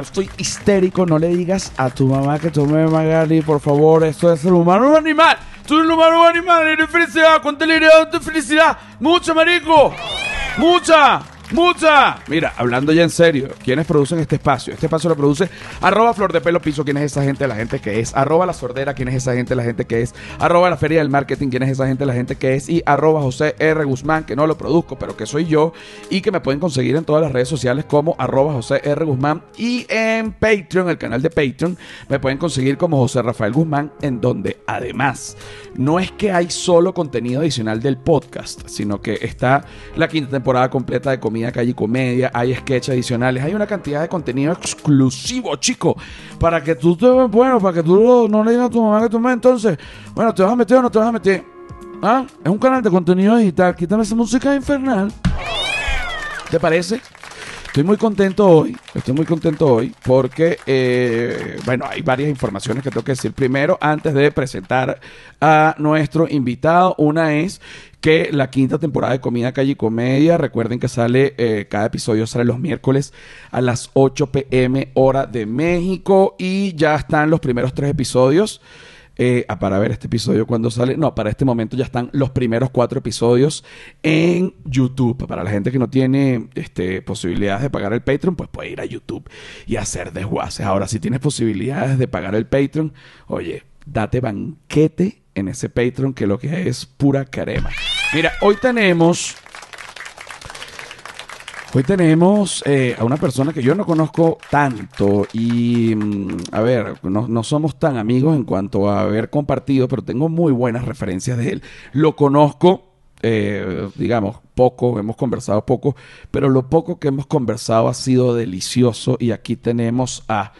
estoy histérico. No le digas a tu mamá que tome Magali, por favor. Esto es el humano un animal. Tú eres humano un animal. Eres felicidad. Delirio de felicidad. Mucha, marico. Mucha. Mucha. Mira, hablando ya en serio, ¿quiénes producen este espacio? Este espacio lo produce arroba flor de pelo piso, ¿quién es esa gente? La gente que es. Arroba la sordera, ¿quién es esa gente? La gente que es. Arroba la feria del marketing, ¿quién es esa gente? La gente que es. Y arroba José R. Guzmán, que no lo produzco, pero que soy yo. Y que me pueden conseguir en todas las redes sociales como arroba José R. Guzmán. Y en Patreon, el canal de Patreon, me pueden conseguir como José Rafael Guzmán, en donde además no es que hay solo contenido adicional del podcast, sino que está la quinta temporada completa de Comida Y Comedia, hay sketches adicionales, hay una cantidad de contenido exclusivo, chico, para que tú te, bueno, para que tú no le digas a tu mamá que tú me entonces, bueno, ¿te vas a meter o no te vas a meter? ¿Ah? Es un canal de contenido digital, quítame esa música infernal. ¿Te parece? Estoy muy contento hoy, estoy muy contento hoy porque, eh, bueno, hay varias informaciones que tengo que decir primero antes de presentar a nuestro invitado. Una es que la quinta temporada de Comida Calle y Comedia, recuerden que sale, eh, cada episodio sale los miércoles a las 8 pm hora de México y ya están los primeros tres episodios. Eh, para ver este episodio cuando sale. No, para este momento ya están los primeros cuatro episodios en YouTube. Para la gente que no tiene este, posibilidades de pagar el Patreon, pues puede ir a YouTube y hacer desguaces. Ahora, si tienes posibilidades de pagar el Patreon, oye, date banquete en ese Patreon que lo que es pura carema. Mira, hoy tenemos Hoy tenemos eh, a una persona que yo no conozco tanto y, mm, a ver, no, no somos tan amigos en cuanto a haber compartido, pero tengo muy buenas referencias de él. Lo conozco, eh, digamos, poco, hemos conversado poco, pero lo poco que hemos conversado ha sido delicioso y aquí tenemos a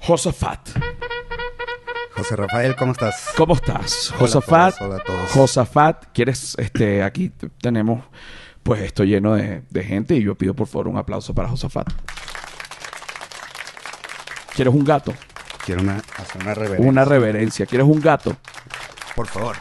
Josafat. José Rafael, ¿cómo estás? ¿Cómo estás? Hola a Josafat. todos, hola a todos. Josafat, ¿quieres, este, aquí tenemos, pues esto lleno de, de gente y yo pido por favor un aplauso para Josafat. ¿Quieres un gato? Quiero una, hacer una reverencia. Una reverencia. ¿Quieres un gato? Por favor.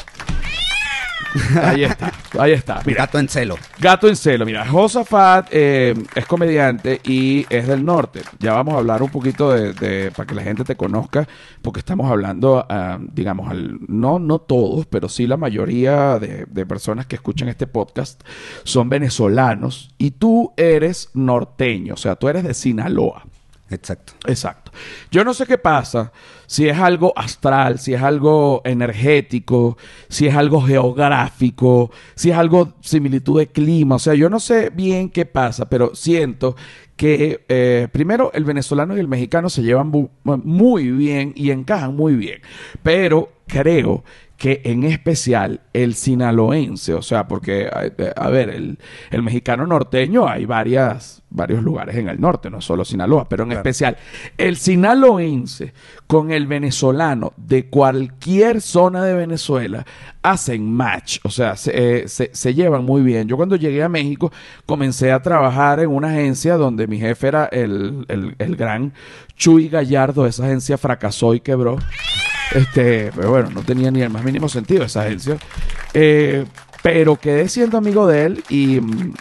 Ahí está, ahí está. Mira, gato en celo. Gato en celo, mira, Josafat eh, es comediante y es del norte. Ya vamos a hablar un poquito de, de- para que la gente te conozca, porque estamos hablando, ah, digamos, al, no, no todos, pero sí la mayoría de, de personas que escuchan este podcast son venezolanos y tú eres norteño, o sea, tú eres de Sinaloa. Exacto. Exacto. Yo no sé qué pasa, si es algo astral, si es algo energético, si es algo geográfico, si es algo similitud de clima, o sea, yo no sé bien qué pasa, pero siento que eh, primero el venezolano y el mexicano se llevan muy bien y encajan muy bien, pero creo que en especial el sinaloense, o sea, porque, a, a ver, el, el mexicano norteño hay varias, varios lugares en el norte, no solo Sinaloa, pero en Claro. especial el sinaloense con el venezolano de cualquier zona de Venezuela hacen match, o sea, se, eh, se- se llevan muy bien. Yo cuando llegué a México comencé a trabajar en una agencia donde mi jefe era el, el- el gran Chuy Gallardo, esa agencia fracasó y quebró. Este, pero bueno, no tenía ni el más mínimo sentido esa agencia. Eh, pero quedé siendo amigo de él y mm,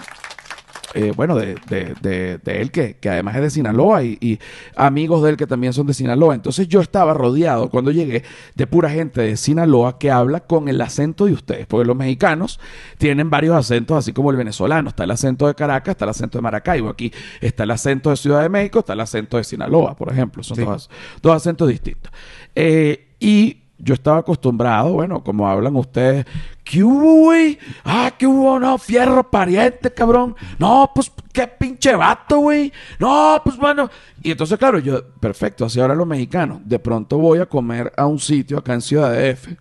eh, bueno, de, de- de- de él que, que además es de Sinaloa y, y amigos de él que también son de Sinaloa. Entonces yo estaba rodeado cuando llegué de pura gente de Sinaloa que habla con el acento de ustedes, porque los mexicanos tienen varios acentos, así como el venezolano. Está el acento de Caracas, está el acento de Maracaibo. Aquí está el acento de Ciudad de México, está el acento de Sinaloa, por ejemplo. Son Sí. dos, dos acentos distintos. Eh, y yo estaba acostumbrado, bueno, como hablan ustedes, ¿qué hubo, güey? Ah, ¿qué hubo? No, fierro pariente, cabrón. No, pues, qué pinche vato, güey. No, pues, bueno. Y entonces, claro, yo, perfecto, así ahora los mexicanos. De pronto voy a comer a un sitio acá en Ciudad de F.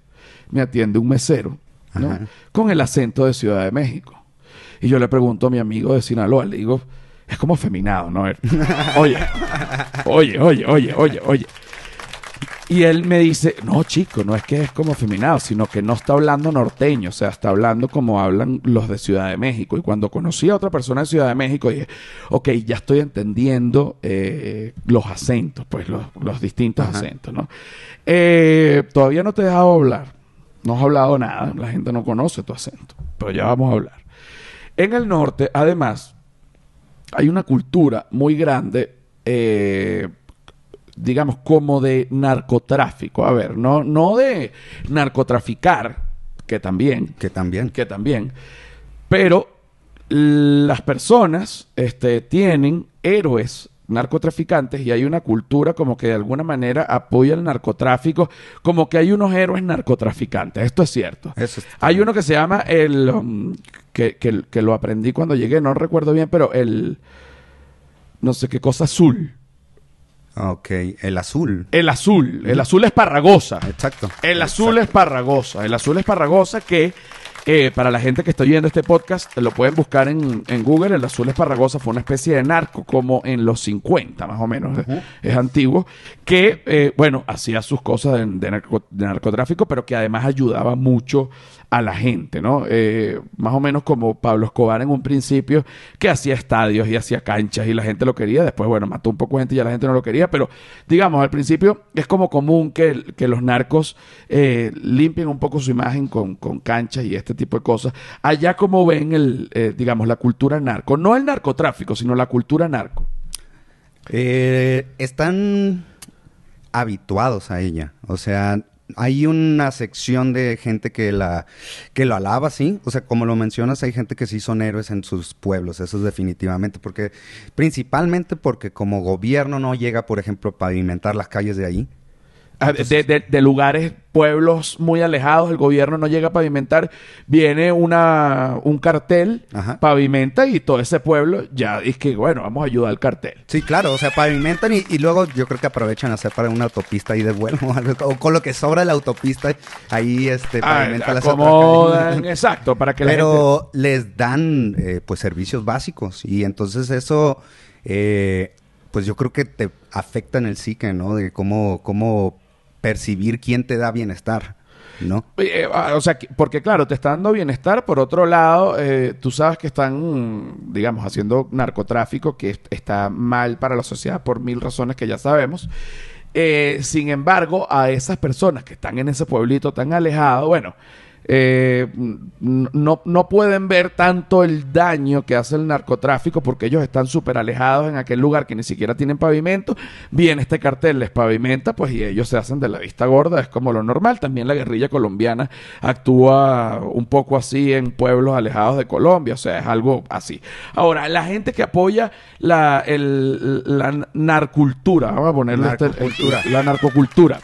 Me atiende un mesero, ¿no? Ajá. Con el acento de Ciudad de México. Y yo le pregunto a mi amigo de Sinaloa, le digo, es como feminado, ¿no? Oye, oye, oye, oye, oye, oye. Y él me dice, no, chico, no es que es como feminado, sino que no está hablando norteño, o sea, está hablando como hablan los de Ciudad de México. Y cuando conocí a otra persona de Ciudad de México, dije, ok, ya estoy entendiendo eh, los acentos, pues los, los distintos Ajá. acentos, ¿no? Eh, todavía no te he dejado hablar, no has hablado nada, la gente no conoce tu acento, pero ya vamos a hablar. En el norte, además, hay una cultura muy grande eh, digamos, como de narcotráfico. A ver, no, no de narcotraficar, que también, Que también. que también, pero las personas este, tienen héroes narcotraficantes y hay una cultura como que de alguna manera apoya el narcotráfico, como que hay unos héroes narcotraficantes. Esto es cierto. Eso es- Hay uno que se llama el... um, que, que- que lo aprendí cuando llegué, no recuerdo bien, pero el... No sé qué cosa azul. Ok, el azul. El azul. El azul es parragosa. Exacto. El azul es parragosa. El azul es parragosa que eh, para la gente que está oyendo este podcast lo pueden buscar en, en Google. El azul es parragosa fue una especie de narco como en los 50 más o menos. Es antiguo. Que, eh, bueno, hacía sus cosas de, de narco- de narcotráfico, pero que además ayudaba mucho a la gente, ¿no? Eh, más o menos como Pablo Escobar en un principio, que hacía estadios y hacía canchas y la gente lo quería. Después, bueno, mató un poco de gente y ya la gente no lo quería, pero digamos, al principio es como común que, que los narcos eh, limpien un poco su imagen con, con canchas y este tipo de cosas. Allá como ven, el, eh, digamos, la cultura narco, no el narcotráfico, sino la cultura narco. Eh, están habituados a ella. O sea, hay una sección de gente que la que lo alaba, sí. O sea, como lo mencionas, hay gente que sí son héroes en sus pueblos, eso es definitivamente. Porque, principalmente porque como gobierno no llega, por ejemplo, a pavimentar las calles de ahí. Ah, de, de- de lugares, pueblos muy alejados, el gobierno no llega a pavimentar, viene una, un cartel, Ajá. pavimenta y todo ese pueblo ya es que, bueno, vamos a ayudar al cartel. Sí, claro, o sea, pavimentan y, y luego yo creo que aprovechan a hacer para una autopista ahí de vuelo o con lo que sobra de la autopista, ahí este, Ah, pavimentan las acomodan, exacto, para que la gente... Pero les dan eh, pues servicios básicos y entonces eso eh, pues yo creo que te afecta en el psique, ¿no? De cómo, cómo percibir quién te da bienestar, ¿no? Eh, ah, o sea, que- porque claro, te está dando bienestar. Por otro lado, eh, tú sabes que están, digamos, haciendo narcotráfico, que est- está mal para la sociedad por mil razones que ya sabemos. Eh, sin embargo, a esas personas que están en ese pueblito tan alejado, bueno, eh, no, no pueden ver tanto el daño que hace el narcotráfico porque ellos están súper alejados en aquel lugar que ni siquiera tienen pavimento. Viene este cartel, les pavimenta, pues y ellos se hacen de la vista gorda, es como lo normal. También la guerrilla colombiana actúa un poco así en pueblos alejados de Colombia, o sea, es algo así. Ahora, la gente que apoya la, el- la narcultura, vamos a ponerle este- Narcocultura. la narcocultura.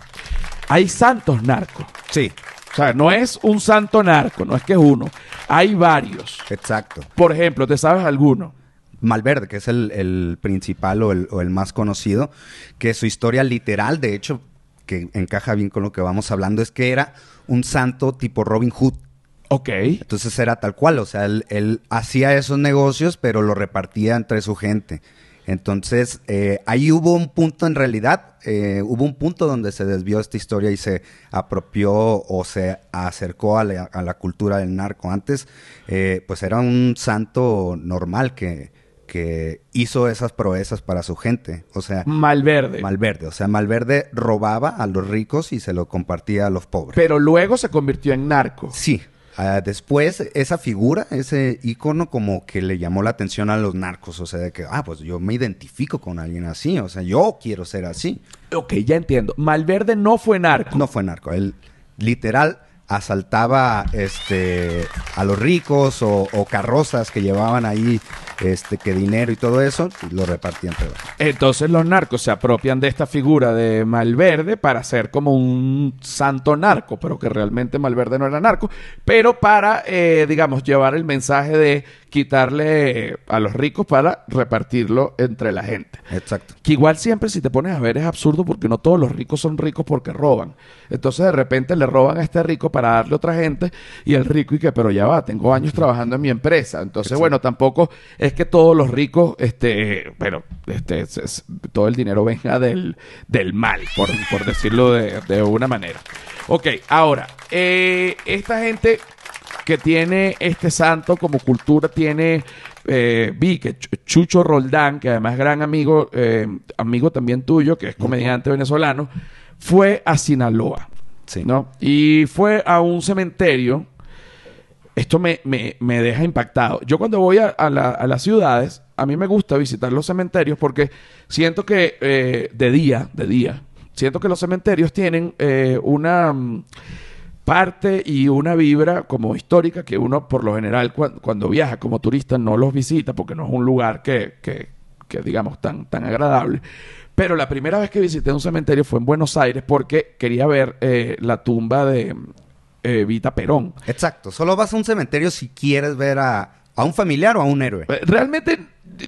Hay santos narcos. Sí, sea, no es un santo narco, no es que es uno. Hay varios. exacto. Por ejemplo, ¿te sabes alguno? Malverde, que es el, el principal o el, o el más conocido, que su historia literal, de hecho, que encaja bien con lo que vamos hablando, es que era un santo tipo Robin Hood. Ok. Entonces era tal cual, o sea, él, él hacía esos negocios, pero lo repartía entre su gente. Entonces, eh, ahí hubo un punto en realidad, eh, hubo un punto donde se desvió esta historia y se apropió o se acercó a la, a la cultura del narco. Antes, eh, pues era un santo normal que, que hizo esas proezas para su gente. O sea, Malverde. Malverde. O sea, Malverde robaba a los ricos y se lo compartía a los pobres. Pero luego se convirtió en narco. Sí. Después, esa figura, ese icono, como que le llamó la atención a los narcos. O sea, de que, ah, pues yo me identifico con alguien así. O sea, yo quiero ser así. Ok, ya entiendo. Malverde no fue narco. No fue narco. Él, literal, asaltaba este, a los ricos o, carrozas que llevaban ahí este, que dinero y todo eso, y lo repartían entre Entonces los narcos se apropian de esta figura de Malverde para ser como un santo narco, pero que realmente Malverde no era narco, pero para, eh, digamos, llevar el mensaje de quitarle a los ricos para repartirlo entre la gente. Exacto. Que igual siempre si te pones a ver es absurdo porque no todos los ricos son ricos porque roban. Entonces de repente le roban a este rico para darle a otra gente y el rico y que, pero ya va, tengo años trabajando en mi empresa. Entonces, bueno, tampoco es que todos los ricos, este, bueno, este, es- es- todo el dinero venga del, del mal, por, por decirlo de, de una manera. Ok, ahora, eh, esta gente que tiene este santo como cultura, tiene, eh, vi que Ch- Chucho Roldán, que además es gran amigo, eh, amigo también tuyo, que es comediante venezolano, fue a Sinaloa. Sí. ¿no? Y fue a un cementerio esto me, me- me deja impactado. Yo cuando voy a, a la- a las ciudades, a mí me gusta visitar los cementerios porque siento que eh, de día, de día, siento que los cementerios tienen una mm, parte y una vibra como histórica que uno por lo general cuan- cuando viaja como turista no los visita porque no es un lugar que, que- que, digamos tan, tan agradable. Pero la primera vez que visité un cementerio fue en Buenos Aires porque quería ver eh, la tumba de eh, Vita Perón. Exacto. Solo vas a un cementerio si quieres ver a, a un familiar o a un héroe. Eh, Realmente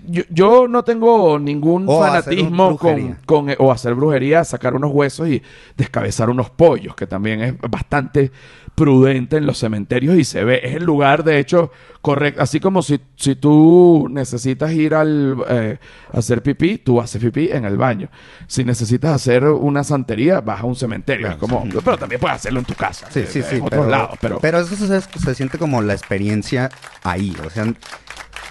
yo, yo no tengo ningún O fanatismo con, con- o hacer brujería, sacar unos huesos y descabezar unos pollos, que también es bastante prudente en los cementerios y se ve, es el lugar de hecho correcto, así como si, si tú necesitas ir al eh, a hacer pipí, tú haces pipí en el baño. Si necesitas hacer una santería, vas a un cementerio, Claro, es como, sí. pero también puedes hacerlo en tu casa, Sí, eh, sí, sí. en otros lados, pero, pero eso se, se siente como la experiencia ahí. O sea,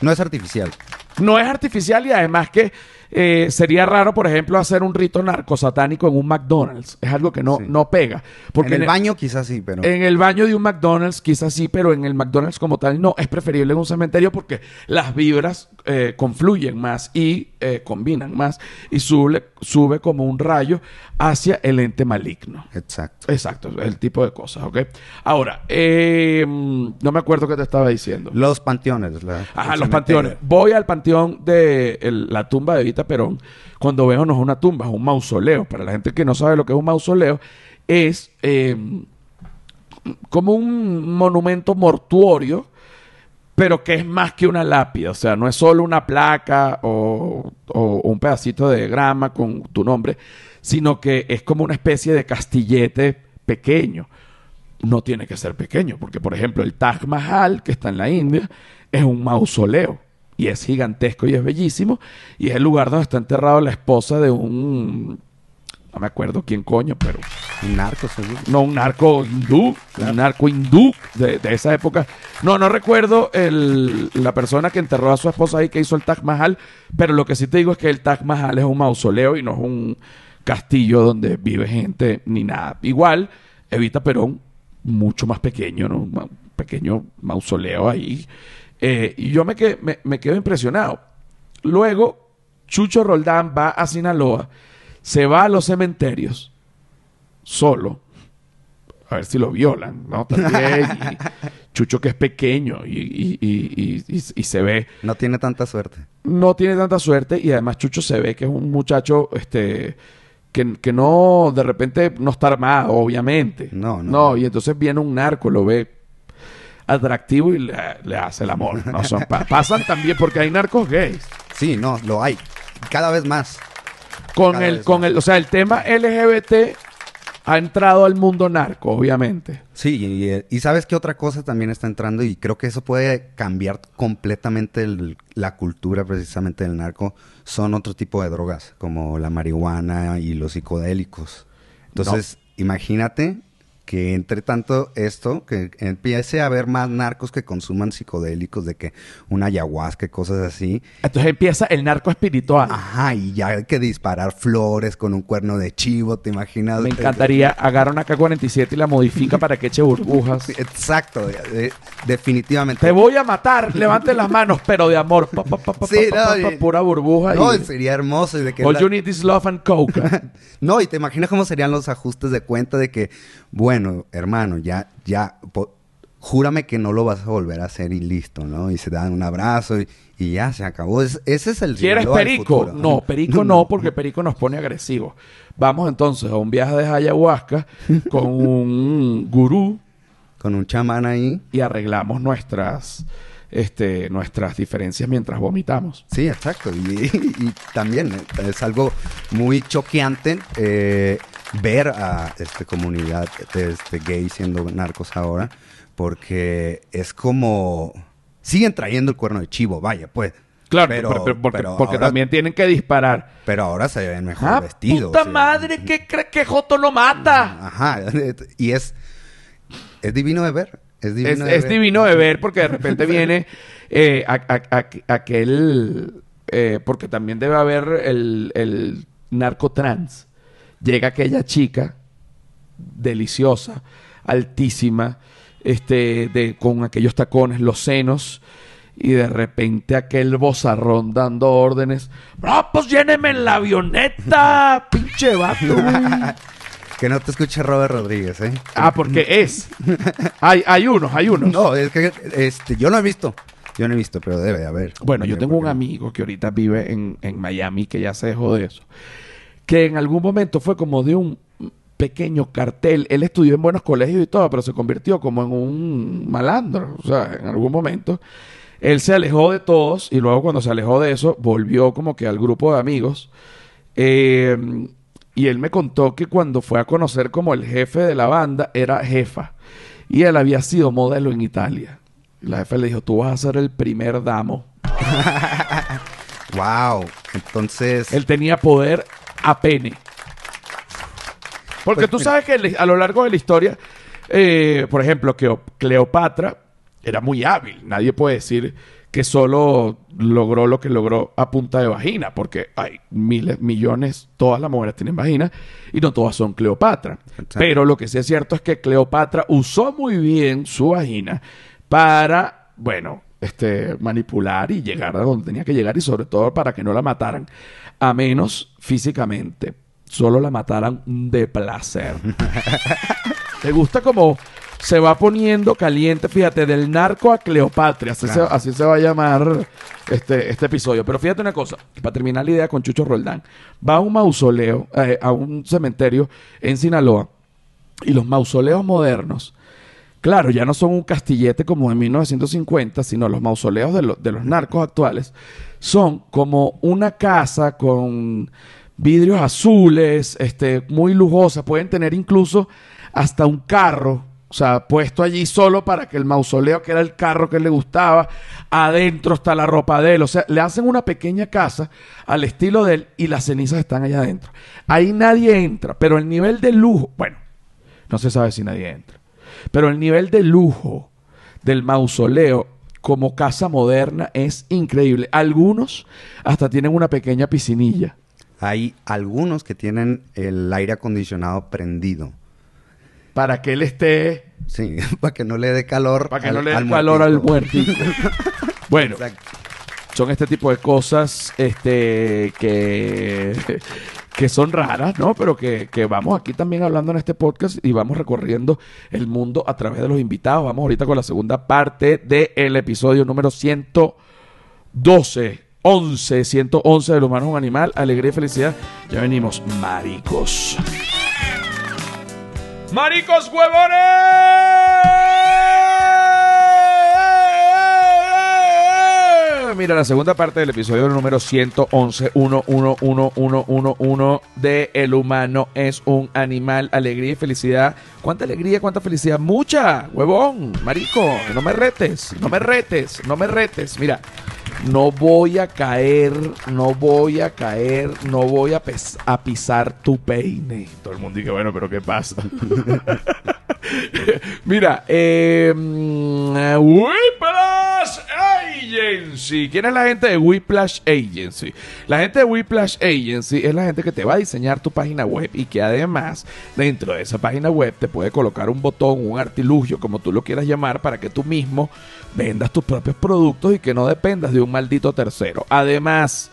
no es artificial. No es artificial y además que eh, sería raro, por ejemplo, hacer un rito narcosatánico en un McDonald's. Es algo que no, Sí. no pega. Porque en el baño quizás sí, pero... en el baño de un McDonald's quizás sí, pero en el McDonald's como tal no. Es preferible en un cementerio porque las vibras eh, confluyen más y eh, combinan más y sube, sube como un rayo hacia el ente maligno. Exacto. Exacto, el tipo de cosas, ¿ok? Ahora, eh, mm, no me acuerdo qué te estaba diciendo. Los panteones. la- Ajá, los cementerio. panteones. Voy al panteón de el- la tumba de Evita Perón. Cuando veo no es una tumba, es un mausoleo. Para la gente que no sabe lo que es un mausoleo, es eh, como un monumento mortuorio, pero que es más que una lápida. O sea, no es solo una placa o, o un pedacito de grama con tu nombre, sino que es como una especie de castillete pequeño no tiene que ser pequeño, porque por ejemplo el Taj Mahal, que está en la India, es un mausoleo y es gigantesco y es bellísimo, y es el lugar donde está enterrado la esposa de un, no me acuerdo quién coño, pero Un narco, seguro. no un narco hindú, un narco hindú de, de esa época. No, no recuerdo el- la persona que enterró a su esposa ahí que hizo el Taj Mahal, pero lo que sí te digo es que el Taj Mahal es un mausoleo y no es un castillo donde vive gente ni nada. Igual, Evita Perón, mucho más pequeño, ¿no? Un pequeño mausoleo ahí. Eh, y yo me, que- me, me quedo impresionado. Luego, Chucho Roldán va a Sinaloa, se va a los cementerios solo. A ver si lo violan, ¿no? También. y Chucho que es pequeño y, y- y- y- y- y se ve, No tiene tanta suerte. no tiene tanta suerte y además Chucho se ve que es un muchacho, este, que, que no, de repente no está armado, obviamente. No, no. No, y entonces viene un narco, lo ve atractivo y le, le hace el amor. ¿no? Son, pa- pasan también porque hay narcos gays. Sí, no, lo hay. Cada vez más. Con Cada el, con más. el, o sea, el tema LGBT ha entrado al mundo narco, obviamente. Sí, y, y sabes que otra cosa también está entrando y creo que eso puede cambiar completamente el- la cultura precisamente del narco. Son otro tipo de drogas, como la marihuana y los psicodélicos. Entonces, imagínate que entre tanto esto, que empiece a haber más narcos que consuman psicodélicos, de que una ayahuasca y cosas así. Entonces empieza el narco espiritual. Ajá, y ya hay que disparar flores con un cuerno de chivo, ¿te imaginas? Me encantaría agarrar una K-47 y la modifica para que eche burbujas. Exacto, de- de- definitivamente. Te voy a matar, levante las manos, pero de amor. Pa, pa, pa, Sí, no, pura burbuja. No, y... sería hermoso. y de que All la- you need is love and coke. No, y te imaginas cómo serían los ajustes de cuenta de que, bueno, hermano, ya, ya, júrame que no lo vas a volver a hacer y listo, ¿no? Y se dan un abrazo y, y ya se acabó. Es- ese es el ¿Quieres perico? futuro. No, perico no, porque perico nos pone agresivos. Vamos entonces a un viaje de ayahuasca con un gurú Con un chamán ahí. y arreglamos nuestras, este, nuestras diferencias mientras vomitamos. Sí, exacto. Y, y también es algo muy choqueante eh, ver a esta comunidad de este, gay siendo narcos ahora, porque es como... Siguen trayendo el cuerno de chivo, vaya, pues. Claro, Pero- pero- pero- porque, pero porque ahora- también tienen que disparar. Pero ahora se ven mejor ¡Ah, vestidos. puta madre! ¿Qué crees que Joto lo mata? Ajá. Y es... Es divino de ver. Es divino Es, de es ver. divino de ver porque de repente viene eh, a- a- a- aquel... eh, porque también debe haber el, el narcotrans. Llega aquella chica deliciosa, altísima, este, de, con aquellos tacones, los senos, y de repente aquel bozarrón dando órdenes. ¡No, pues lléneme en la avioneta! ¡Pinche vato! Que no te escuche Robert Rodríguez, ¿eh? Ah, porque es. Hay, hay unos, hay unos. No, es que este, yo no he visto. Yo no he visto, pero debe de haber. Bueno, yo tengo un amigo que ahorita vive en, en Miami que ya se dejó de eso. Que en algún momento fue como de un pequeño cartel. Él estudió en buenos colegios y todo, pero se convirtió como en un malandro. O sea, en algún momento. Él se alejó de todos y luego cuando se alejó de eso, volvió como que al grupo de amigos. Eh, y él me contó que cuando fue a conocer como el jefe de la banda, era jefa. Y él había sido modelo en Italia. Y la jefa le dijo, tú vas a ser el primer damo. wow. Entonces... Él tenía poder a pene. Porque Pues, tú mira. sabes que a lo largo de la historia, eh, por ejemplo, que Cleopatra era muy hábil. Nadie puede decir que solo logró lo que logró a punta de vagina, porque hay miles, millones, todas las mujeres tienen vagina y no todas son Cleopatra. Exacto. Pero lo que sí es cierto es que Cleopatra usó muy bien su vagina para, bueno, este, manipular y llegar a donde tenía que llegar y sobre todo para que no la mataran, a menos físicamente, solo la mataran de placer. ¿Te gusta como se va poniendo caliente? Fíjate, del narco a Cleopatra, así, Claro. se, así se va a llamar este, este episodio. Pero fíjate una cosa, para terminar la idea con Chucho Roldán, va a un mausoleo, eh, a un cementerio en Sinaloa, y los mausoleos modernos, claro, ya no son un castillete como en 1950, sino los mausoleos de, de los narcos actuales son como una casa con vidrios azules, este, muy lujosa, pueden tener incluso hasta un carro, o sea, puesto allí solo para que el mausoleo, que era el carro que le gustaba, adentro está la ropa de él, o sea, le hacen una pequeña casa al estilo de él y las cenizas están allá adentro. Ahí nadie entra, pero el nivel de lujo, bueno, no se sabe si nadie entra. Pero el nivel de lujo del mausoleo como casa moderna es increíble. Algunos hasta tienen una pequeña piscinilla. Hay algunos que tienen el aire acondicionado prendido. Para que él esté, Sí, para que no le dé calor. para que al- no le dé al calor al muertito. muertito. bueno, Exacto. son este tipo de cosas este, que, que son raras, ¿no? Pero que, que vamos aquí también hablando en este podcast y vamos recorriendo el mundo a través de los invitados. Vamos ahorita con la segunda parte del episodio número 112. 11, 111 del humano es un animal, alegría y felicidad. Ya venimos, maricos. ¡Maricos huevones! Mira, la segunda parte del episodio número 111, 111111 de El humano es un animal, alegría y felicidad. ¿Cuánta alegría, cuánta felicidad? Mucha, huevón, marico, no me retes, no me retes, no me retes. Mira, no voy a caer, no voy a caer, no voy a, pes- a pisar tu peine. Todo el mundo dice, bueno, pero ¿qué pasa? Mira, eh, mm, Whiplash Agency. ¿Quién es la gente de Whiplash Agency? La gente de Whiplash Agency es la gente que te va a diseñar tu página web y que además dentro de esa página web te puede colocar un botón, un artilugio, como tú lo quieras llamar, para que tú mismo vendas tus propios productos y que no dependas de un maldito tercero. Además,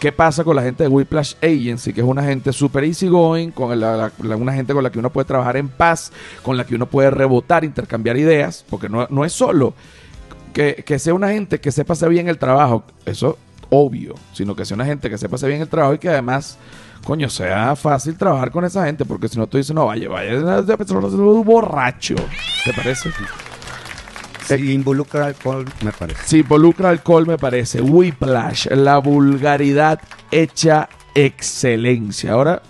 ¿Qué pasa con la gente de Whiplash Agency? Que es una gente super easygoing, con la- una gente con la que uno puede trabajar en paz, con la que uno puede rebotar, intercambiar ideas, porque no, no es solo que, que sea una gente que sepa hacer bien el trabajo, eso obvio, sino que sea una gente que sepa hacer bien el trabajo y que además, coño, sea fácil trabajar con esa gente, porque si no tú dices, no, vaya, vaya, esa persona borracho, ¿te parece? Si involucra alcohol, me parece. Si involucra alcohol, me parece. Whiplash, la vulgaridad hecha excelencia. Ahora,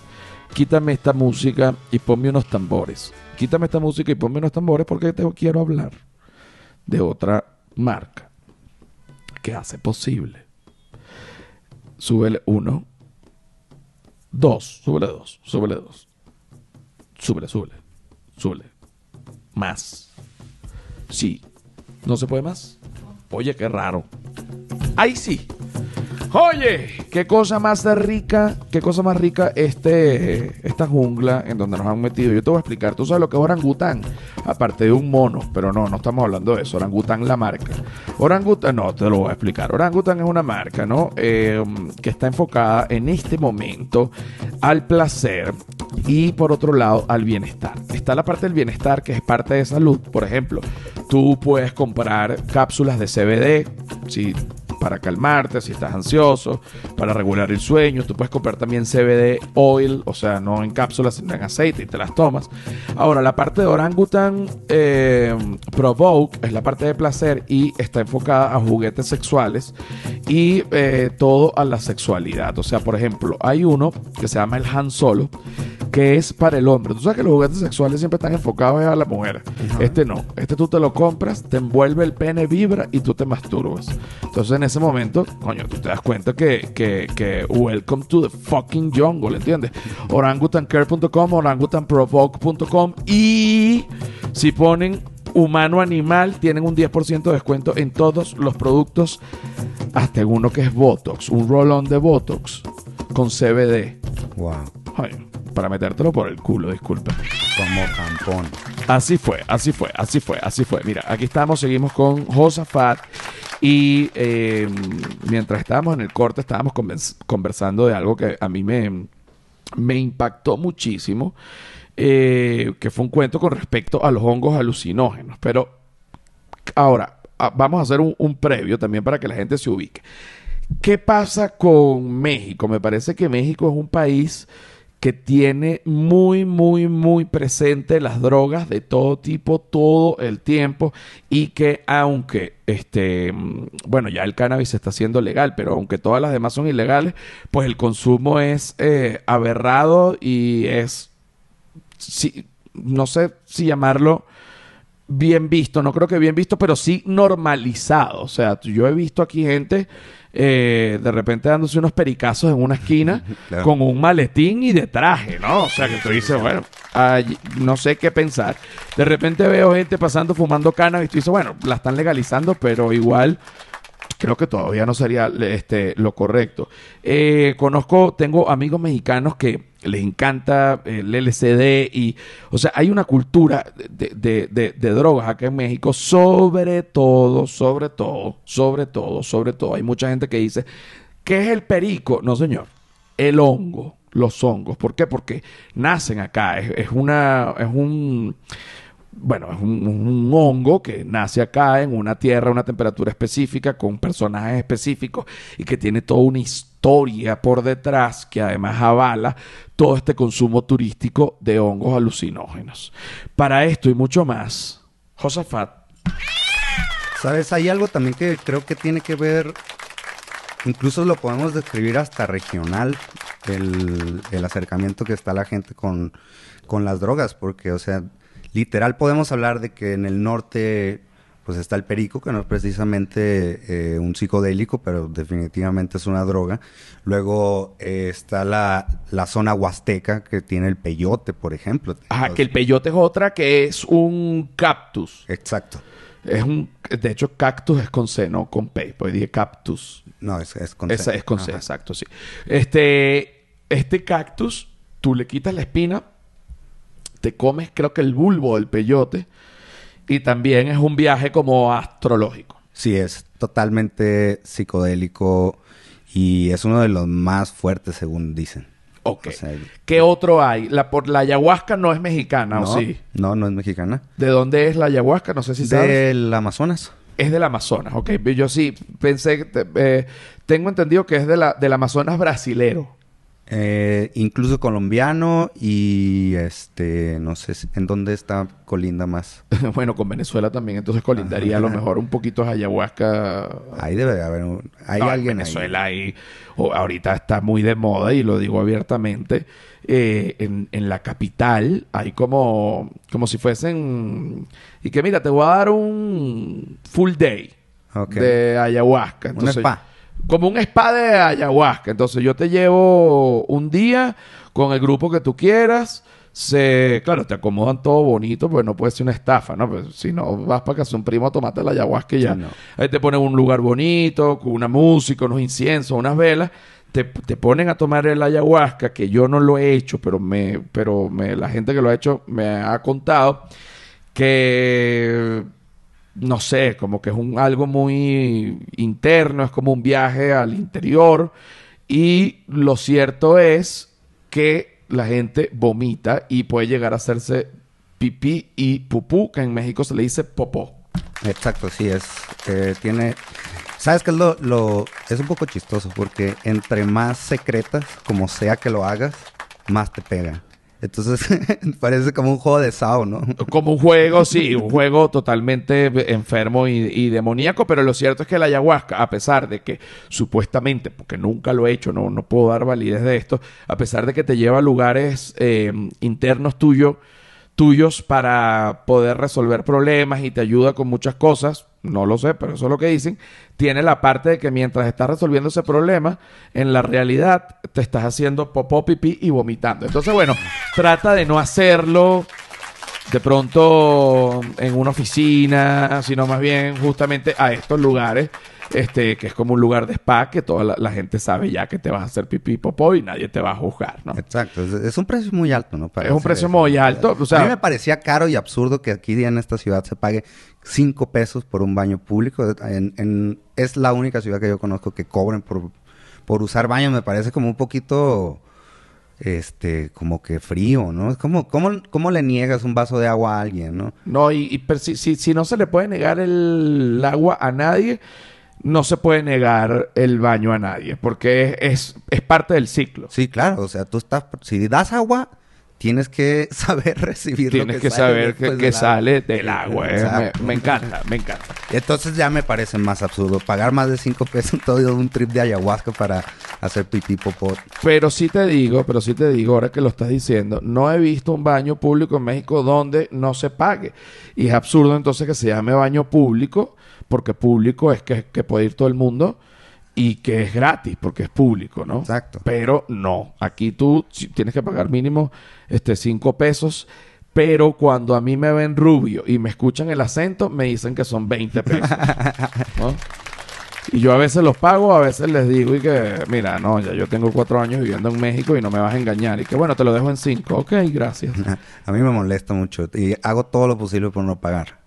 quítame esta música y ponme unos tambores. Quítame esta música y ponme unos tambores porque te quiero hablar de otra marca que hace posible. Súbele uno. Dos. Súbele dos. Súbele dos. Súbele, súbele. Súbele. Más. Sí. ¿No se puede más? Oye, qué raro. Ahí sí. Oye, qué cosa más rica, qué cosa más rica este, esta jungla en donde nos han metido. Yo te voy a explicar. Tú sabes lo que es orangután, aparte de un mono, pero no, no estamos hablando de eso. Orangután la marca. Orangután, no, te lo voy a explicar. Orangután es una marca, ¿no? Eh, que está enfocada en este momento al placer y por otro lado al bienestar. Está la parte del bienestar que es parte de salud. Por ejemplo, tú puedes comprar cápsulas de CBD. Si para calmarte si estás ansioso, para regular el sueño. Tú puedes comprar también CBD oil, o sea, no en cápsulas, sino en aceite y te las tomas. Ahora, la parte de Orangutan eh, Provoke es la parte de placer y está enfocada a juguetes sexuales y eh, todo a la sexualidad. O sea, por ejemplo, hay uno que se llama el Han Solo que es para el hombre. Tú sabes que los juguetes sexuales siempre están enfocados a la mujer. Este no. Este tú te lo compras, te envuelve el pene, vibra y tú te masturbas. Entonces en ese momento, coño, tú te das cuenta que, que, que welcome to the fucking jungle, ¿entiendes? Orangutancare.com, orangutanprovoke.com y si ponen humano animal tienen un 10% de descuento en todos los productos hasta en uno que es Botox, un roll-on de Botox con CBD. Wow. Ay, para metértelo por el culo, disculpe. Como tampón. Así fue, así fue, así fue, así fue. Mira, aquí estamos, seguimos con Josafat. Y eh, mientras estábamos en el corte, estábamos convers- conversando de algo que a mí me, impactó muchísimo. eh, que fue un cuento con respecto a los hongos alucinógenos. Pero ahora, ah, vamos a hacer un previo también para que la gente se ubique. ¿Qué pasa con México? Me parece que México es un país que tiene muy, muy, muy presente las drogas de todo tipo, todo el tiempo, y que aunque, este, mm, bueno, ya el cannabis está siendo legal, pero aunque todas las demás son ilegales, pues el consumo es eh, aberrado y es, sí, no sé si llamarlo bien visto, no creo que bien visto, pero sí normalizado. O sea, yo he visto aquí gente eh, de repente dándose unos pericazos en una esquina Claro. con un maletín y de traje, ¿no? O sea, que tú dices, bueno, no sé qué pensar. De repente veo gente pasando fumando cannabis y tú dices, bueno, la están legalizando, pero igual creo que todavía no sería este, lo correcto. Eh, conozco, tengo amigos mexicanos que les encanta el LCD y, o sea, hay una cultura de, de- de- de drogas acá en México, sobre todo, sobre todo, sobre todo, sobre todo. Hay mucha gente que dice, ¿qué es el perico? No, señor, el hongo, los hongos. ¿Por qué? Porque nacen acá, es, es una, es un bueno, es un, un hongo que nace acá en una tierra, a una temperatura específica, con personajes específicos y que tiene toda una historia por detrás que además avala todo este consumo turístico de hongos alucinógenos. Para esto y mucho más, Josafat, ¿Sabes? Hay algo también que creo que tiene que ver, incluso lo podemos describir hasta regional, el, el acercamiento que está la gente con, con las drogas, porque, o sea, literal podemos hablar de que en el norte, pues está el perico, que no es precisamente eh, un psicodélico, pero definitivamente es una droga. Luego eh, está la, la zona huasteca, que tiene el peyote, por ejemplo. ajá, que el peyote es otra que es un cactus. Exacto. Es un, de hecho, cactus es con C, no con P, pues dije cactus. No, es, es con C. es con C, exacto, sí. Este, este cactus, tú le quitas la espina, te comes, creo que el bulbo del peyote, y también es un viaje como astrológico. Sí, es totalmente psicodélico y es uno de los más fuertes, según dicen. Ok. O sea, ¿Qué otro hay? La, por, la ayahuasca no es mexicana, ¿o no, sí? no, no es mexicana. ¿De dónde es la ayahuasca? No sé si sabes. Del Amazonas. Es del Amazonas, ok. Yo sí pensé, eh, tengo entendido que es de la, del Amazonas brasilero. Eh, incluso colombiano y este, no sé si- en dónde está colinda más. bueno, con Venezuela también, entonces colindaría a lo mejor un poquito a ayahuasca Ahí debe de haber, un- hay No, en alguien Venezuela ahí, o ahorita está muy de moda y lo digo abiertamente. eh, en, en la capital hay como, como si fuesen. Y que mira, te voy a dar un full day de ayahuasca. Un spa. Como un spa de ayahuasca. Entonces yo te llevo un día con el grupo que tú quieras. se, claro, te acomodan todo bonito, pues no puede ser una estafa, ¿no? Pues, si no, vas para casa un primo a tomarte la ayahuasca y ya. Sí, no. Ahí te ponen un lugar bonito, con una música, unos inciensos, unas velas. Te, te ponen a tomar el ayahuasca, que yo no lo he hecho, pero me, pero me, la gente que lo ha hecho me ha contado que no sé, como que es un algo muy interno, es como un viaje al interior. Y lo cierto es que la gente vomita y puede llegar a hacerse pipí y pupú, que en México se le dice popó. Exacto, sí, es. eh, tiene. ¿Sabes qué es lo, Es un poco chistoso porque entre más secretas, como sea que lo hagas, más te pega. Entonces, parece como un juego de Sao, ¿no? Como un juego, sí, un juego totalmente enfermo y, demoníaco, pero lo cierto es que la ayahuasca, a pesar de que supuestamente, porque nunca lo he hecho, no, no puedo dar validez de esto, a pesar de que te lleva a lugares eh, internos tuyos, tuyos para poder resolver problemas y te ayuda con muchas cosas, no lo sé, pero eso es lo que dicen, tiene la parte de que mientras estás resolviendo ese problema, en la realidad te estás haciendo popó, pipí y vomitando. Entonces, bueno, trata de no hacerlo de pronto en una oficina, sino más bien justamente a estos lugares, este, que es como un lugar de spa, que toda la, la gente sabe ya que te vas a hacer pipí popó y nadie te va a juzgar, ¿no? Exacto, es, es un precio muy alto, ¿no? Es un precio muy alto, o sea- a mí me parecía caro y absurdo que aquí en esta ciudad se pague 5 pesos por un baño público. En, en- es la única ciudad que yo conozco que cobren por, por usar baños. Me parece como un poquito, este, como que frío, ¿no? Es como, ¿cómo, cómo le niegas un vaso de agua a alguien, no? No, y, y si, si- si no se le puede negar el agua a nadie, no se puede negar el baño a nadie, porque es, es, es parte del ciclo. Sí, claro, o sea, tú estás, si das agua, tienes que saber recibir lo Tienes que, sale saber que, que del agua. sale del agua. eh. Me, encanta, me encanta. Entonces ya me parece más absurdo pagar más de 5 pesos todo un trip de ayahuasca para hacer pipí popó. Pero sí te digo, pero sí te digo, ahora que lo estás diciendo, no he visto un baño público en México donde no se pague. Y es absurdo entonces que se llame baño público, porque público es que, que puede ir todo el mundo y que es gratis, porque es público, ¿no? Exacto. Pero no, aquí tú tienes que pagar mínimo este, cinco pesos. Pero cuando a mí me ven rubio y me escuchan el acento, me dicen que son 20 pesos. ¿no? Y yo a veces los pago, a veces les digo y que, mira, no, ya yo tengo cuatro años viviendo en México y no me vas a engañar. Y que bueno, te lo dejo en cinco. Ok, gracias. A mí me molesta mucho y hago todo lo posible por no pagar.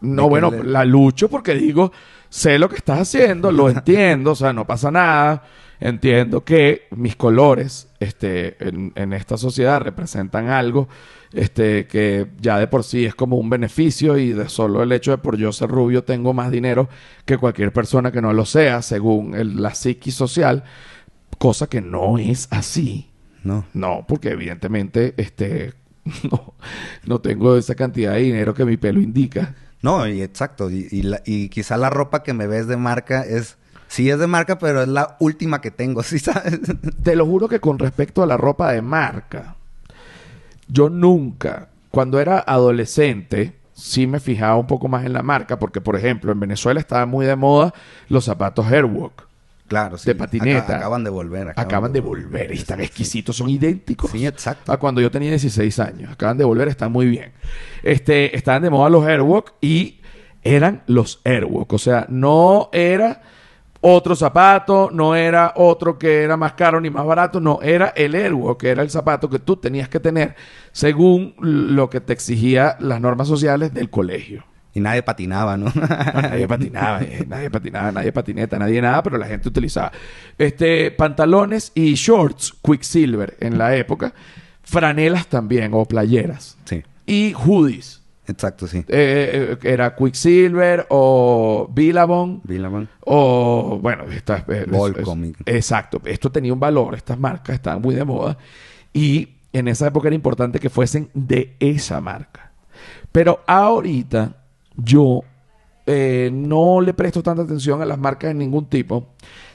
No, bueno, le- la lucho porque digo, sé lo que estás haciendo, lo entiendo, o sea, no pasa nada. Entiendo que mis colores este, en, en esta sociedad representan algo este, que ya de por sí es como un beneficio y de solo el hecho de por yo ser rubio tengo más dinero que cualquier persona que no lo sea, según el- la psiquis social, cosa que no es así. No. No, porque evidentemente este, no, no tengo esa cantidad de dinero que mi pelo indica. No, y exacto. Y, la- y quizá la ropa que me ves de marca es... Sí es de marca, pero es la última que tengo, ¿sí sabes? Te lo juro que con respecto a la ropa de marca, yo nunca, cuando era adolescente, sí me fijaba un poco más en la marca, porque por ejemplo en Venezuela estaban muy de moda los zapatos Airwalk. Claro, sí. De patineta. Aca- acaban de volver. Acaban de volver y están exquisitos, son idénticos Sí, exacto. a cuando yo tenía 16 años. Acaban de volver, están muy bien. Este, estaban de moda los Airwalk y eran los Airwalk. O sea, no era otro zapato, no era otro que era más caro ni más barato, no, era el Airwalk, que era el zapato que tú tenías que tener según lo que te exigía las normas sociales del colegio. Y nadie patinaba, ¿no? No, nadie patinaba, eh, nadie patinaba, nadie patineta, nadie nada, pero la gente utilizaba este pantalones y shorts Quicksilver en la época, franelas también o playeras sí, y hoodies. exacto, sí. Eh, eh, era Quicksilver o Billabong Billabong. o bueno, esta, Volcom. es- es- exacto, esto tenía un valor, estas marcas estaban muy de moda y en esa época era importante que fuesen de esa marca. Pero ahorita yo eh, no le presto tanta atención a las marcas de ningún tipo.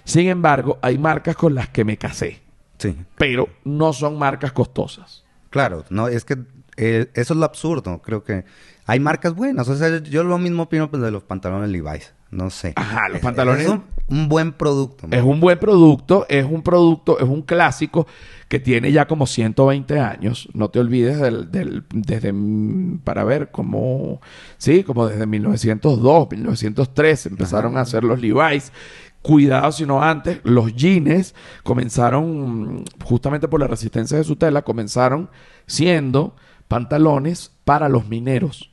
Sin embargo, hay marcas con las que me casé, Sí. pero no son marcas costosas. Claro, no, es que eh, eso es lo absurdo. Creo que hay marcas buenas. O sea, yo lo mismo opino pues, de los pantalones Levi's. No sé. Ajá, los Es- pantalones- Es un, un buen producto. Es un buen producto, es un producto, es un clásico que tiene ya como 120 años. No te olvides del, del- desde, mm, para ver, como, sí, como desde 1902, 1903 empezaron a hacer los Levi's. Cuidado, sino antes, los jeans comenzaron, mm, justamente por la resistencia de su tela, comenzaron siendo pantalones para los mineros.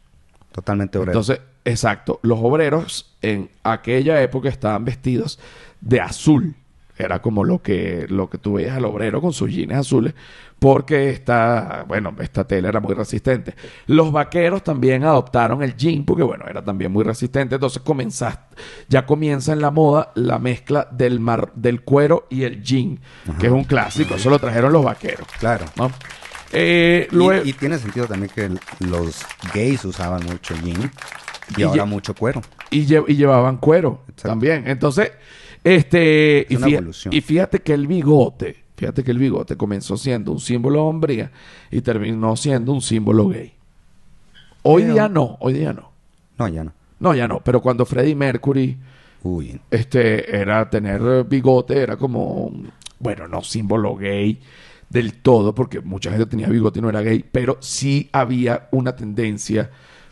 Totalmente obrero. Entonces, exacto, los obreros en aquella época estaban vestidos de azul. Era como lo que, lo que tú veías al obrero con sus jeans azules, porque esta, bueno, esta tela era muy resistente. Los vaqueros también adoptaron el jean, porque bueno, era también muy resistente. Entonces comenzaste, ya comienza en la moda la mezcla del, mar, del cuero y el jean, que es un clásico. Eso lo trajeron los vaqueros. claro. ¿no? Eh, Y- luego, Y, tiene sentido también que los gays usaban mucho jean y, Y ahora mucho cuero. y, lle- y llevaban cuero Exacto. también. Entonces, este, Es y, una fí- evolución. y fíjate que el bigote, fíjate que el bigote comenzó siendo un símbolo de hombría y terminó siendo un símbolo gay. Hoy Pero- día no, hoy día no. No, ya no. No, ya no, pero cuando Freddie Mercury Uy, este era tener bigote era como bueno no símbolo gay del todo porque mucha gente tenía bigote y no era gay pero sí había una tendencia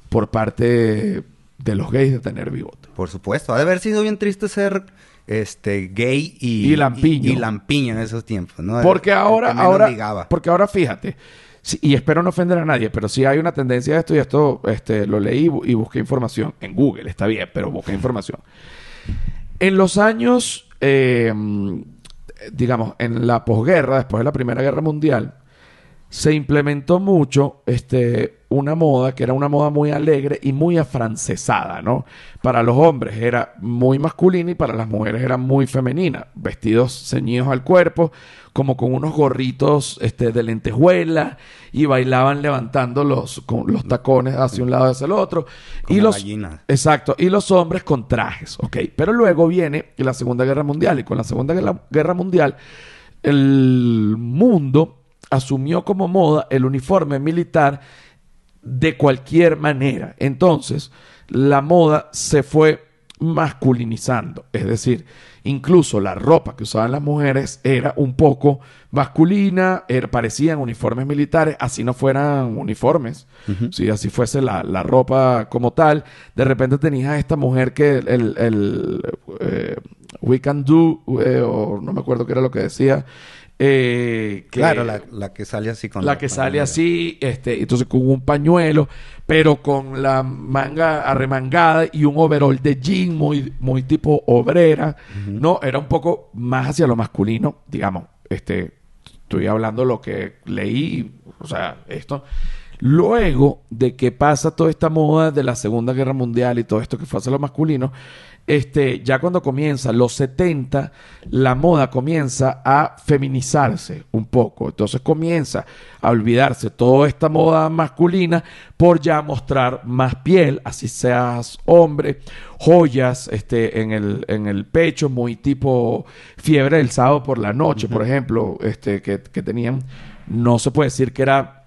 por parte de, de los gays de tener bigote por supuesto. Ha de haber sido bien triste ser este gay y, Y lampiño. Y, y lampiño en esos tiempos, ¿no? porque El- ahora ahora ligaba. porque ahora fíjate sí, y espero no ofender a nadie pero sí hay una tendencia de esto y esto este lo leí y busqué información en Google está bien pero busqué información En los años, eh, digamos, en la posguerra, después de la Primera Guerra Mundial, se implementó mucho este, una moda que era una moda muy alegre y muy afrancesada, ¿no? Para los hombres era muy masculina y para las mujeres era muy femenina. Vestidos ceñidos al cuerpo, como con unos gorritos este, de lentejuela y bailaban levantando los, con los tacones hacia un lado y hacia el otro. y los, gallinas. Exacto, y los hombres con trajes, ok. Pero luego viene la Segunda Guerra Mundial y con la Segunda Guerra Mundial el mundo asumió como moda el uniforme militar de cualquier manera. Entonces, la moda se fue masculinizando, es decir, incluso la ropa que usaban las mujeres era un poco masculina, era- parecían uniformes militares, así no fueran uniformes, si así fuese la, la ropa como tal, de repente tenías a esta mujer que el, el- el, eh, we can do, eh, o no me acuerdo qué era lo que decía, eh, que- Claro, la, la que sale así con la que sale así, este, entonces con un pañuelo, pero con la manga arremangada y un overall de jean muy, muy tipo obrera, ¿no? Era un poco más hacia lo masculino, digamos, este, estoy hablando lo que leí, o sea, esto. Luego de que pasa toda esta moda de la Segunda Guerra Mundial y todo esto que fue hacia lo masculino, este, ya cuando comienza los 70, la moda comienza a feminizarse un poco. Entonces comienza a olvidarse toda esta moda masculina por ya mostrar más piel, así seas hombre, joyas este, en, el, en el pecho, muy tipo fiebre del sábado por la noche, por ejemplo, este, que, que tenían. No se puede decir que era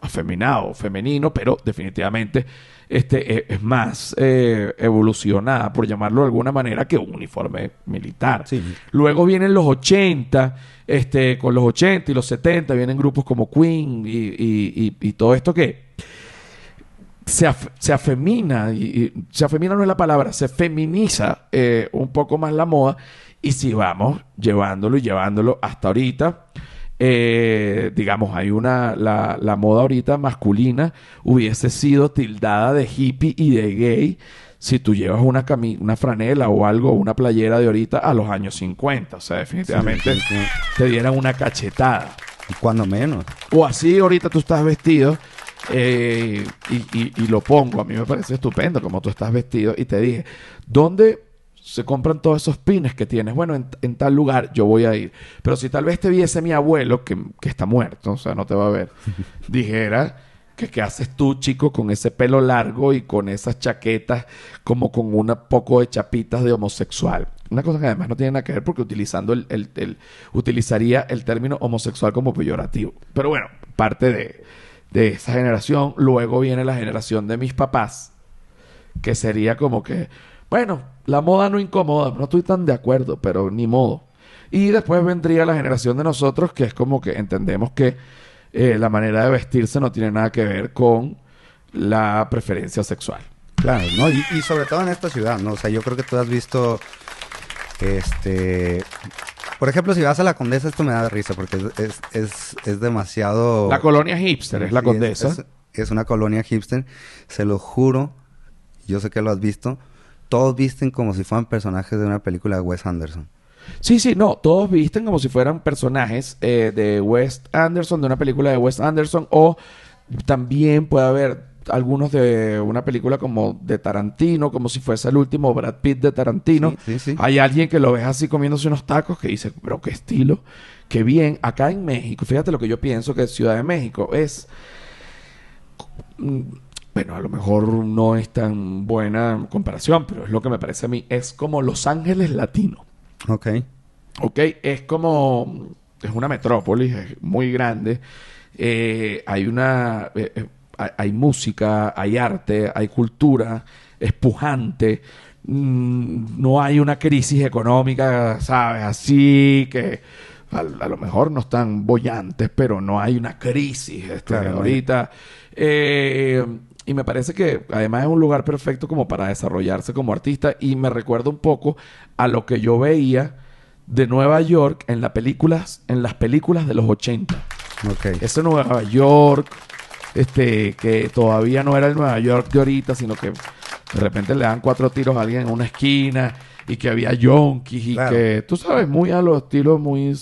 afeminado, femenino, pero definitivamente este eh, es más eh, evolucionada, por llamarlo de alguna manera, que un uniforme militar. Sí. Luego vienen los 80, este, con los 80 y los 70 vienen grupos como Queen y, y- y- y todo esto que se, af- se afemina, y, y- se afemina no es la palabra, se feminiza eh, un poco más la moda y si vamos llevándolo y llevándolo hasta ahorita, eh, digamos, hay una, la, la moda ahorita masculina hubiese sido tildada de hippie y de gay si tú llevas una, cami- una franela o algo, una playera de ahorita a los años 50, o sea, definitivamente Sí, sí, sí. te dieran una cachetada. Y cuando menos. O así ahorita tú estás vestido eh, y, y- y lo pongo. A mí me parece estupendo como tú estás vestido. Y te dije, ¿dónde se compran todos esos pines que tienes? Bueno, en, en tal lugar yo voy a ir. Pero si tal vez te viese mi abuelo, que, que está muerto, o sea, no te va a ver, dijera que qué haces tú, chico, con ese pelo largo y con esas chaquetas como con un poco de chapitas de homosexual. Una cosa que además no tiene nada que ver porque utilizando el, el- el- utilizaría el término homosexual como peyorativo. Pero bueno, parte de, de esa generación. Luego viene la generación de mis papás, que sería como que Bueno, la moda no incomoda, no estoy tan de acuerdo, pero ni modo. Y después vendría la generación de nosotros que es como que entendemos que eh, la manera de vestirse no tiene nada que ver con la preferencia sexual. Claro, ¿no? Y, y sobre todo en esta ciudad, ¿no? O sea, yo creo que tú has visto, este... Por ejemplo, si vas a la Condesa, esto me da risa porque es, es, es, es demasiado... La colonia hipster es la condesa. Es, es una colonia hipster. Se lo juro, yo sé que lo has visto. Todos visten como si fueran personajes de una película de Wes Anderson. Sí, sí, no, todos visten como si fueran personajes eh, de Wes Anderson, de una película de Wes Anderson, o también puede haber algunos de una película como de Tarantino, como si fuese el último Brad Pitt de Tarantino. Sí, sí, sí. Hay alguien que lo ves así comiéndose unos tacos que dice, pero qué estilo, qué bien. Acá en México, fíjate lo que yo pienso que Ciudad de México es mm, bueno, a lo mejor no es tan buena comparación, pero es lo que me parece a mí. Es como Los Ángeles latino. Ok. ¿Ok? Es como... Es una metrópolis, es muy grande. Eh, hay una... eh, eh, hay, música, hay arte, hay cultura, es pujante. Mm, no hay una crisis económica, ¿sabes? Así que... A, a lo mejor no están bollantes, pero no hay una crisis este, Claro, ahorita. Eh, y me parece que además es un lugar perfecto como para desarrollarse como artista y me recuerda un poco a lo que yo veía de Nueva York en las películas, en las películas de los 80. Ok. Ese Nueva York, este, que todavía no era el Nueva York de ahorita, sino que de repente le dan cuatro tiros a alguien en una esquina y que había yonkis y Claro. que, tú sabes, muy a los estilos muy,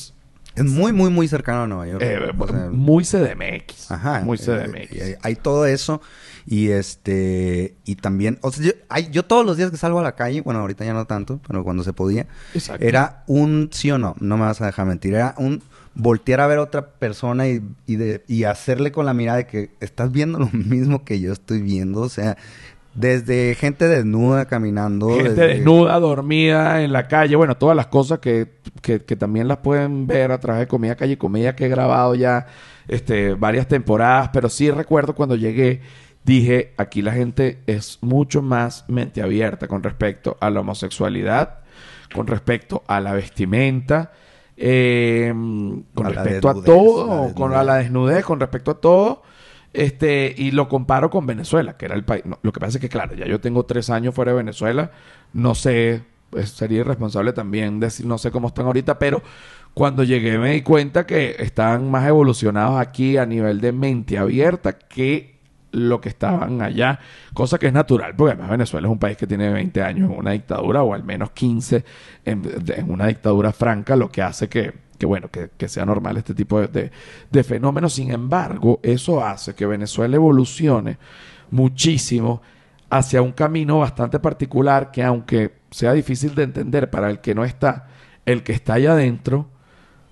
Es muy, muy, muy cercano a Nueva York. eh, O sea, muy CDMX. Ajá. Muy eh, CDMX. hay, hay todo eso. Y este. Y también. O sea, yo, hay- yo todos los días que salgo a la calle, bueno, ahorita ya no tanto, pero cuando se podía, Exacto. era un sí o no, no me vas a dejar mentir. Era un voltear a ver a otra persona y, y, de, y hacerle con la mirada de que estás viendo lo mismo que yo estoy viendo. O sea, desde gente desnuda caminando. Gente desde- desnuda, dormida en la calle, bueno, todas las cosas que, que, que también las pueden ver a través de Comida Calle y Comedia que he grabado ya este, varias temporadas, pero sí recuerdo cuando llegué, dije, aquí la gente es mucho más mente abierta con respecto a la homosexualidad, con respecto a la vestimenta, eh, con A respecto a todo, con a la desnudez, con respecto a todo. Este, y lo comparo con Venezuela, que era el país. lo que pasa es que, claro, ya yo tengo tres años fuera de Venezuela. No sé, pues, sería irresponsable también decir, no sé cómo están ahorita, pero cuando llegué me di cuenta que están más evolucionados aquí a nivel de mente abierta que lo que estaban allá, cosa que es natural, porque además Venezuela es un país que tiene 20 años en una dictadura, o al menos 15 en, de- en una dictadura franca, lo que hace que, que bueno, que, que sea normal este tipo de, de- de fenómenos. Sin embargo, eso hace que Venezuela evolucione muchísimo hacia un camino bastante particular que aunque sea difícil de entender para el que no está, el que está allá adentro,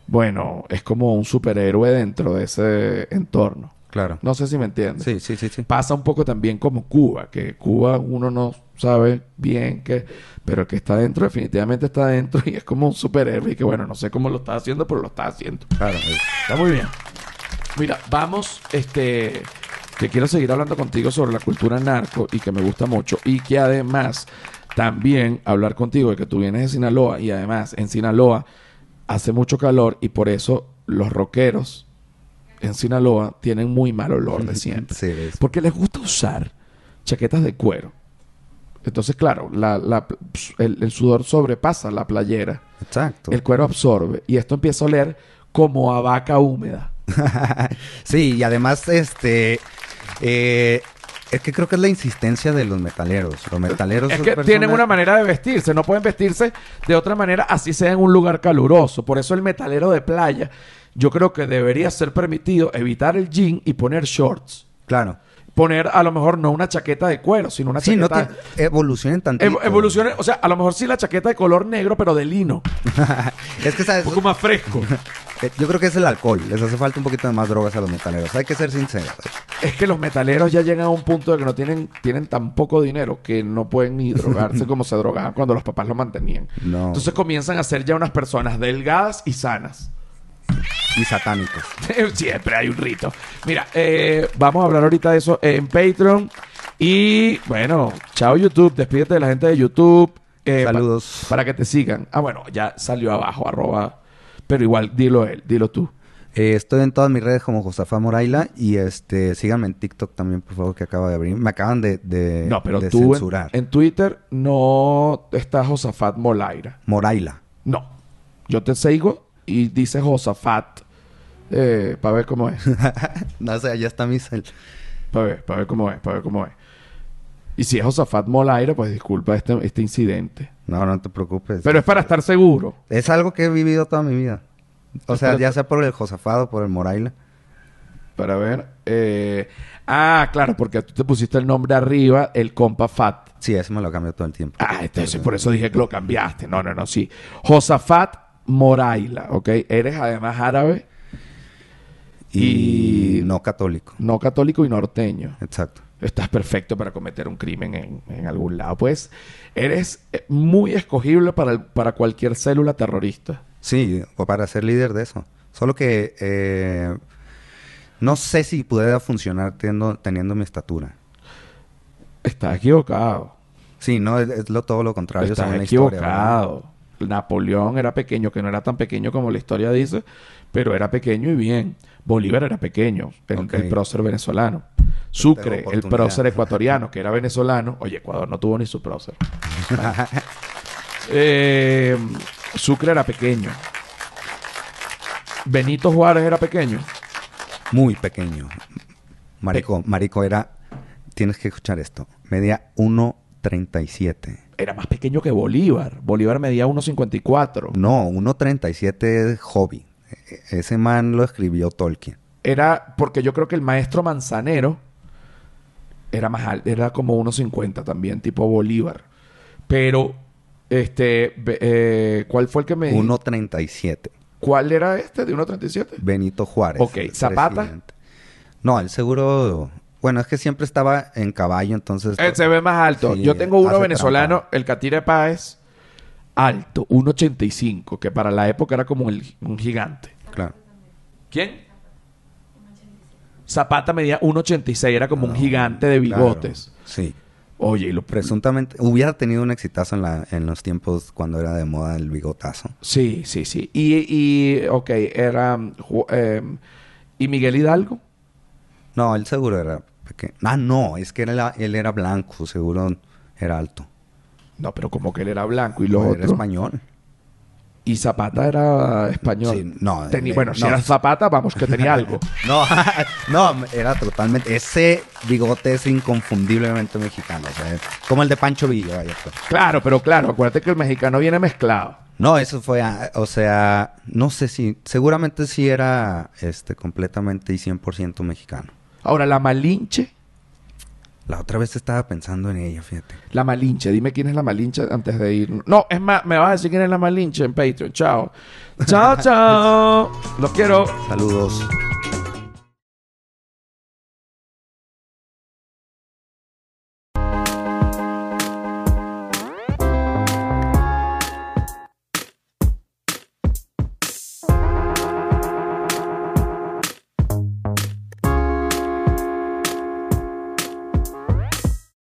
bueno, es como un superhéroe dentro de ese entorno. Claro. No sé si me entiendes. Sí, sí, sí, sí. Pasa un poco también como Cuba, que Cuba uno no sabe bien que, pero el que está dentro definitivamente está dentro y es como un superhéroe y que bueno, no sé cómo lo está haciendo, pero lo está haciendo. Claro. es- Está muy bien. Mira, vamos, este, que quiero seguir hablando contigo sobre la cultura narco y que me gusta mucho y que además también hablar contigo de que tú vienes de Sinaloa y además en Sinaloa hace mucho calor y por eso los rockeros en Sinaloa tienen muy mal olor de siempre. Sí, Porque les gusta usar chaquetas de cuero. Entonces, claro, la- la- el, el sudor sobrepasa la playera. Exacto. El cuero absorbe. Y esto empieza a oler como a vaca húmeda. sí, y además, este. eh, es que creo que es la insistencia de los metaleros. Los metaleros. Es que personas- tienen una manera de vestirse. No pueden vestirse de otra manera así sea en un lugar caluroso. Por eso el metalero de playa, yo creo que debería ser permitido evitar el jean y poner shorts. Claro. Poner a lo mejor no una chaqueta de cuero, sino una Sí, no chaqueta... te evolucionen tantito. Evo- evolucione, o sea, a lo mejor sí la chaqueta de color negro, pero de lino. es que, ¿sabes? Un poco más fresco. Eh, Yo creo que es el alcohol. Les hace falta un poquito de más drogas a los metaleros. Hay que ser sinceros. Es que los metaleros ya llegan a un punto de que no tienen, tienen tan poco dinero que no pueden ni drogarse como se drogaban cuando los papás lo mantenían. No. Entonces comienzan a ser ya unas personas delgadas y sanas. Y satánicos. Siempre hay un rito. Mira, eh, vamos a hablar ahorita de eso en Patreon. Y bueno, chao YouTube. Despídete de la gente de YouTube. eh, pa- Saludos. para que te sigan. Ah, bueno, ya salió abajo, arroba. Pero igual, dilo él, dilo tú. Eh, estoy en todas mis redes como Josafá Moraila y este síganme en TikTok también, por favor, que acabo de abrir. Me acaban de, de- no, pero de tú en, censurar. en Twitter no está Josafat Molaira. Moraila. No. Yo te sigo y dice Josafat. Eh, para ver cómo es. no sé, ya está mi cel. Para ver, para ver cómo es, para ver cómo es. Y si es Josafat Molaira, pues disculpa este, este incidente. No, no te preocupes. Pero es para estar seguro. Es algo que he vivido toda mi vida. O sea, ya sea por el Josafado o por el Moraila. Para ver. eh, ah, claro, porque tú te pusiste el nombre arriba, el compa Fat. Sí, eso me lo cambio todo el tiempo. Ah, entonces por eso dije que lo cambiaste. No, no, no, sí. Josafat Moraila, ¿ok? Eres además árabe, Y, y- no católico. no católico y norteño. Exacto. Estás perfecto para cometer un crimen en, en algún lado. Pues eres eh, muy escogible para, el- para cualquier célula terrorista. Sí, o para ser líder de eso. Solo que eh, no sé si pudiera funcionar teniendo, teniendo mi estatura. Estás equivocado. Sí, no, es, es lo, todo lo contrario Estás historia. Napoleón era pequeño, que no era tan pequeño como la historia dice, pero era pequeño y bien. Bolívar era pequeño, el, prócer venezolano. Sucre, el prócer ecuatoriano, que era venezolano. Oye, Ecuador no tuvo ni su prócer. Eh, Sucre era pequeño. Benito Juárez era pequeño. Muy pequeño. Marico, Marico era, tienes que escuchar esto, medía 1.37. Era más pequeño que Bolívar. Bolívar medía 1.54. No, 1.37 es hobby. E- Ese man lo escribió Tolkien. Era porque yo creo que el maestro Manzanero era más alto, era como 1.50 también, tipo Bolívar. Pero, este, eh, ¿cuál fue el que me dijo? 1.37. ¿Cuál era este de 1.37? Benito Juárez. Ok, ¿Zapata? presidente. No, el seguro... Bueno, es que siempre estaba en caballo, entonces... Él se ve más alto. Sí, Yo tengo uno venezolano, trampa. el Catire Páez, alto, 1.85, que para la época era como el- un gigante. Claro. ¿Quién? Zapata medía 1.86, era como un gigante de bigotes. Claro, Sí. Oye, y lo Presuntamente hubiera tenido un exitazo en, la, en los tiempos cuando era de moda el bigotazo. Sí, sí, sí. Y, y ok, era... Ju- em, ¿Y Miguel Hidalgo? No, él seguro era Ah, no, es que él era, él era blanco, seguro era alto. No, pero como que él era blanco y los era otros... español. Y Zapata era español. Sí, no, Teni- eh, bueno, si no. era Zapata, vamos, que tenía algo. No, no, era totalmente. Ese bigote es inconfundiblemente mexicano. o sea, como el de Pancho Villa. vaya, pues. Claro, pero claro, acuérdate que el mexicano viene mezclado. No, eso fue, ah, o sea, no sé si, seguramente sí era este completamente y 100% mexicano. Ahora, la Malinche. La otra vez estaba pensando en ella, fíjate. La Malinche. Dime quién es la Malinche antes de ir. No, es más, me vas a decir quién es la Malinche en Patreon. Chao. Chao, chao. Los quiero. Saludos.